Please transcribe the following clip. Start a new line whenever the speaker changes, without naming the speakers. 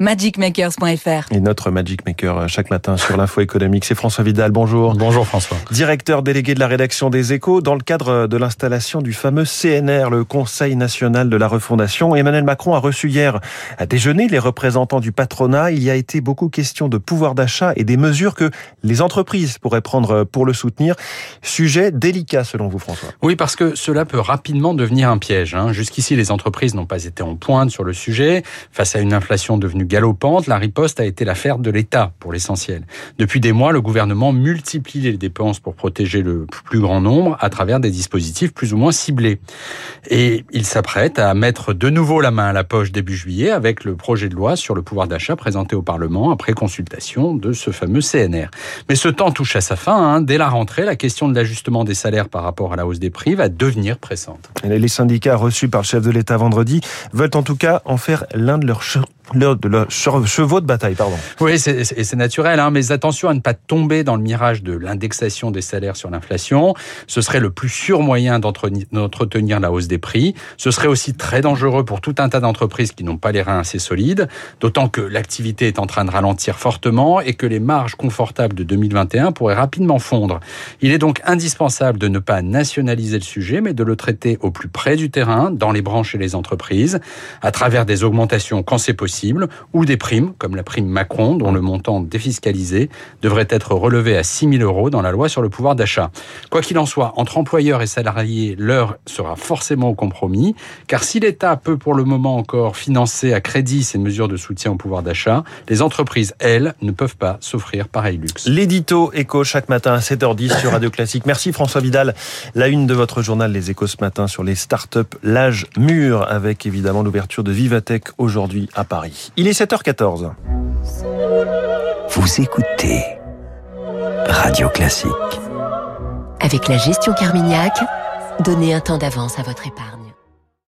magicmakers.fr.
Et notre Magic Maker euh, chaque matin sur l'info économique, c'est François Vidal. Bonjour.
Bonjour François.
Directeur délégué de la rédaction des Échos dans le cadre de l'installation du fameux CNR, le Conseil national de la refondation. Emmanuel Macron a reçu hier à déjeuner les représentants du patronat. Il y a été beaucoup question de pouvoir d'achat et des mesures que les entreprises pourraient prendre pour le soutenir. Sujet délicat selon vous François.
Oui, parce que cela peut rapidement devenir un piège. Hein. Jusqu'ici, les entreprises n'ont pas été en pointe sur le sujet. Face à une inflation devenue galopante, la riposte a été l'affaire de l'État pour l'essentiel. Depuis des mois, le gouvernement multiplie les dépenses pour protéger le plus grand nombre à travers des dispositifs plus ou moins ciblés. Et il s'apprête à mettre de nouveau la main à la poche début juillet avec le projet de loi sur le pouvoir d'achat présenté au Parlement après consultation de ce fameux CNR. Mais ce temps touche à sa fin. Hein. Dès la rentrée, la question de l'ajustement des salaires par rapport à la hausse des prix va devenir pressante.
Les syndicats reçus par le chef de l'État vendredi veulent en tout cas en faire l'un de leurs de le chevaux de bataille, pardon.
Oui, c'est naturel, hein, mais attention à ne pas tomber dans le mirage de l'indexation des salaires sur l'inflation. Ce serait le plus sûr moyen d'entretenir la hausse des prix. Ce serait aussi très dangereux pour tout un tas d'entreprises qui n'ont pas les reins assez solides, d'autant que l'activité est en train de ralentir fortement et que les marges confortables de 2021 pourraient rapidement fondre. Il est donc indispensable de ne pas nationaliser le sujet, mais de le traiter au plus près du terrain, dans les branches et les entreprises, à travers des augmentations quand c'est possible ou des primes, comme la prime Macron, dont le montant défiscalisé devrait être relevé à 6 000 euros dans la loi sur le pouvoir d'achat. Quoi qu'il en soit, entre employeurs et salariés, l'heure sera forcément au compromis, car si l'État peut pour le moment encore financer à crédit ces mesures de soutien au pouvoir d'achat, les entreprises, elles, ne peuvent pas s'offrir pareil luxe.
L'édito écho chaque matin à 7h10 sur Radio Classique. Merci François Vidal. La une de votre journal Les Échos ce matin sur les startups, l'âge mûr, avec évidemment l'ouverture de Vivatech aujourd'hui à Paris. Il est 7h14.
Vous écoutez Radio Classique. Avec la gestion Carmignac, donnez un temps d'avance à votre épargne.